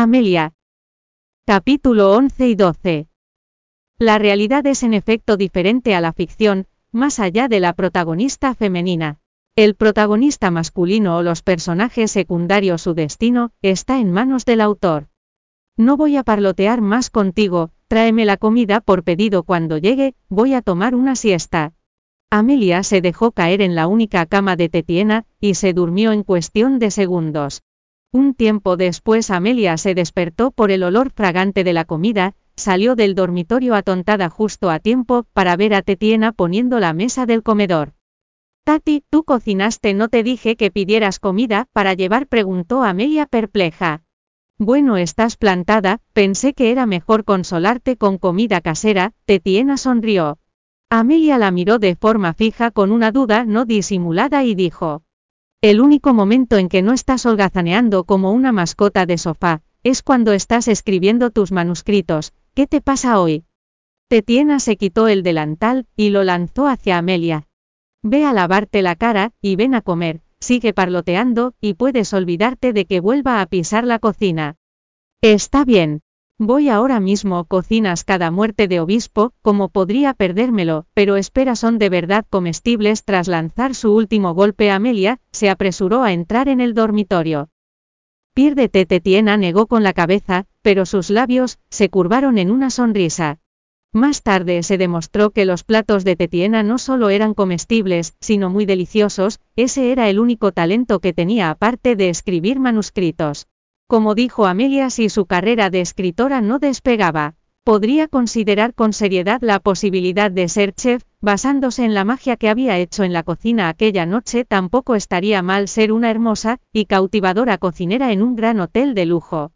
Amelia. Capítulo 11 y 12. La realidad es en efecto diferente a la ficción, más allá de la protagonista femenina. El protagonista masculino o los personajes secundarios su destino, está en manos del autor. No voy a parlotear más contigo, tráeme la comida por pedido cuando llegue, voy a tomar una siesta. Amelia se dejó caer en la única cama de Tetiena, y se durmió en cuestión de segundos. Un tiempo después Amelia se despertó por el olor fragante de la comida, salió del dormitorio atontada justo a tiempo para ver a Tetiena poniendo la mesa del comedor. Tati, tú cocinaste, no te dije que pidieras comida para llevar, preguntó Amelia perpleja. Bueno, estás plantada, pensé que era mejor consolarte con comida casera, Tetiena sonrió. Amelia la miró de forma fija con una duda no disimulada y dijo. El único momento en que no estás holgazaneando como una mascota de sofá, es cuando estás escribiendo tus manuscritos, ¿qué te pasa hoy? Tetiena se quitó el delantal, y lo lanzó hacia Amelia. Ve a lavarte la cara, y ven a comer, sigue parloteando, y puedes olvidarte de que vuelva a pisar la cocina. Está bien. Voy ahora mismo, cocinas cada muerte de obispo, como podría perdérmelo, pero espera son de verdad comestibles tras lanzar su último golpe Amelia, se apresuró a entrar en el dormitorio. Piérdete Tetiena negó con la cabeza, pero sus labios, se curvaron en una sonrisa. Más tarde se demostró que los platos de Tetiena no solo eran comestibles, sino muy deliciosos, ese era el único talento que tenía aparte de escribir manuscritos. Como dijo Amelia si su carrera de escritora no despegaba, podría considerar con seriedad la posibilidad de ser chef, basándose en la magia que había hecho en la cocina aquella noche tampoco estaría mal ser una hermosa y cautivadora cocinera en un gran hotel de lujo.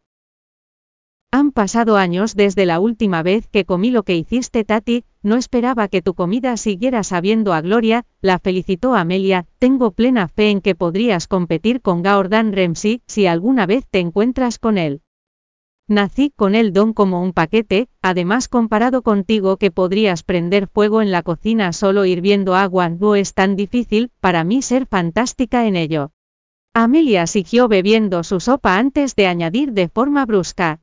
Han pasado años desde la última vez que comí lo que hiciste Tati, no esperaba que tu comida siguiera sabiendo a gloria, la felicitó Amelia, tengo plena fe en que podrías competir con Gordon Ramsay si alguna vez te encuentras con él. Nací con el don como un paquete, además comparado contigo que podrías prender fuego en la cocina solo hirviendo agua no es tan difícil, para mí ser fantástica en ello. Amelia siguió bebiendo su sopa antes de añadir de forma brusca.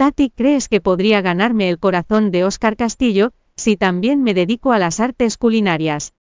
Tati, ¿crees que podría ganarme el corazón de Oscar Castillo, si también me dedico a las artes culinarias?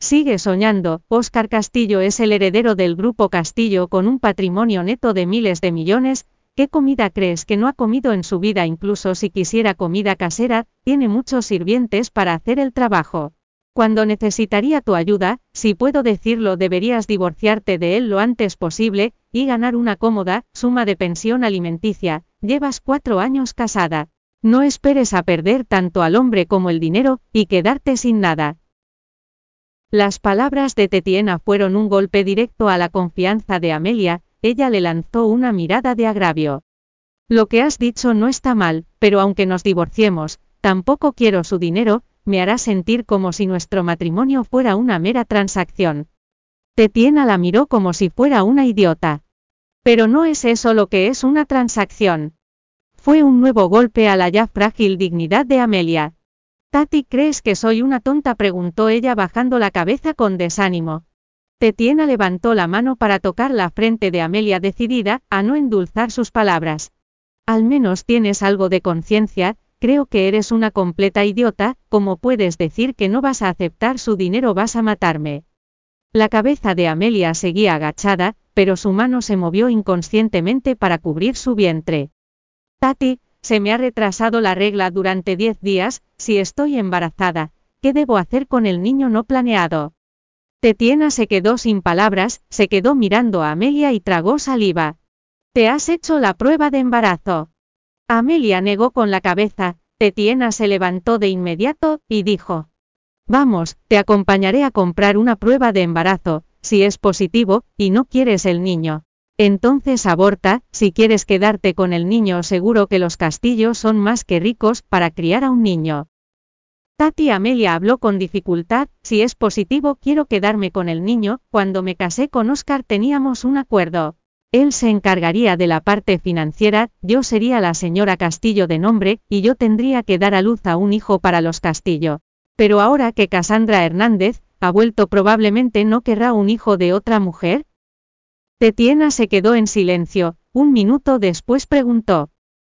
Sigue soñando, Oscar Castillo es el heredero del grupo Castillo con un patrimonio neto de miles de millones, ¿qué comida crees que no ha comido en su vida incluso si quisiera comida casera, tiene muchos sirvientes para hacer el trabajo? Cuando necesitaría tu ayuda, si puedo decirlo deberías divorciarte de él lo antes posible, y ganar una cómoda suma de pensión alimenticia, Llevas cuatro años casada. No esperes a perder tanto al hombre como el dinero, y quedarte sin nada. Las palabras de Tetiena fueron un golpe directo a la confianza de Amelia, ella le lanzó una mirada de agravio. Lo que has dicho no está mal, pero aunque nos divorciemos, tampoco quiero su dinero, me hará sentir como si nuestro matrimonio fuera una mera transacción. Tetiena la miró como si fuera una idiota. Pero no es eso lo que es una transacción. Fue un nuevo golpe a la ya frágil dignidad de Amelia. Tati, ¿crees que soy una tonta? preguntó ella bajando la cabeza con desánimo. Tetiena levantó la mano para tocar la frente de Amelia decidida a no endulzar sus palabras. Al menos tienes algo de conciencia, creo que eres una completa idiota, como puedes decir que no vas a aceptar su dinero vas a matarme. La cabeza de Amelia seguía agachada, pero su mano se movió inconscientemente para cubrir su vientre. Tati, se me ha retrasado la regla durante diez días, si estoy embarazada, ¿qué debo hacer con el niño no planeado? Tetiena se quedó sin palabras, se quedó mirando a Amelia y tragó saliva. ¿Te has hecho la prueba de embarazo? Amelia negó con la cabeza, Tetiena se levantó de inmediato, y dijo. Vamos, te acompañaré a comprar una prueba de embarazo, si es positivo, y no quieres el niño. Entonces aborta, si quieres quedarte con el niño seguro que los castillos son más que ricos para criar a un niño. Tati Amelia habló con dificultad, si es positivo quiero quedarme con el niño, cuando me casé con Oscar teníamos un acuerdo. Él se encargaría de la parte financiera, yo sería la señora Castillo de nombre, y yo tendría que dar a luz a un hijo para los Castillo. Pero ahora que Cassandra Hernández, ha vuelto probablemente no querrá un hijo de otra mujer? Tetiena se quedó en silencio, Un minuto después preguntó.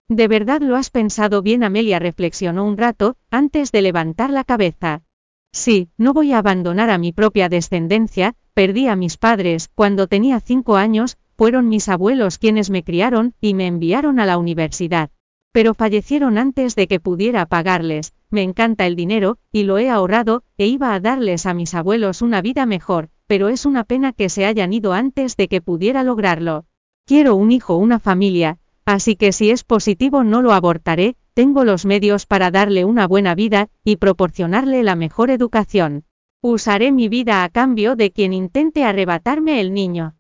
¿De verdad lo has pensado bien? Amelia reflexionó un rato, antes de levantar la cabeza. Sí, no voy a abandonar a mi propia descendencia, perdí a mis padres, cuando tenía cinco años, fueron mis abuelos quienes me criaron, y me enviaron a la universidad. Pero fallecieron antes de que pudiera pagarles, me encanta el dinero, y lo he ahorrado, e iba a darles a mis abuelos una vida mejor, pero es una pena que se hayan ido antes de que pudiera lograrlo. Quiero un hijo, una familia, así que si es positivo no lo abortaré, tengo los medios para darle una buena vida, y proporcionarle la mejor educación. Usaré mi vida a cambio de quien intente arrebatarme el niño.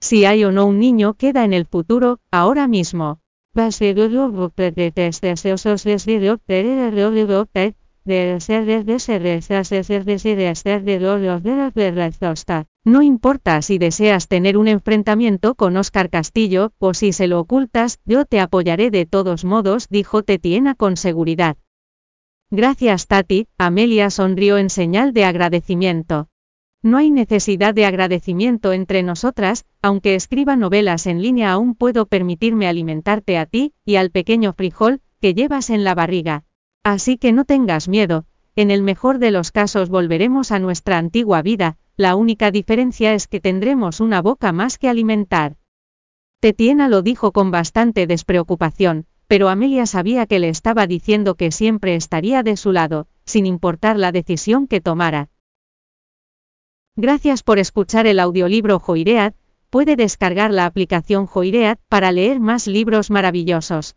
Si hay o no un niño queda en el futuro, ahora mismo. No importa si deseas tener un enfrentamiento con Oscar Castillo, o si se lo ocultas, yo te apoyaré de todos modos, dijo Tetiena con seguridad. Gracias Tati, Amelia sonrió en señal de agradecimiento. No hay necesidad de agradecimiento entre nosotras, aunque escriba novelas en línea aún puedo permitirme alimentarte a ti, y al pequeño frijol, que llevas en la barriga. Así que no tengas miedo, en el mejor de los casos volveremos a nuestra antigua vida, la única diferencia es que tendremos una boca más que alimentar. Tetiena lo dijo con bastante despreocupación, pero Amelia sabía que le estaba diciendo que siempre estaría de su lado, sin importar la decisión que tomara. Gracias por escuchar el audiolibro Joiread, puede descargar la aplicación Joiread para leer más libros maravillosos.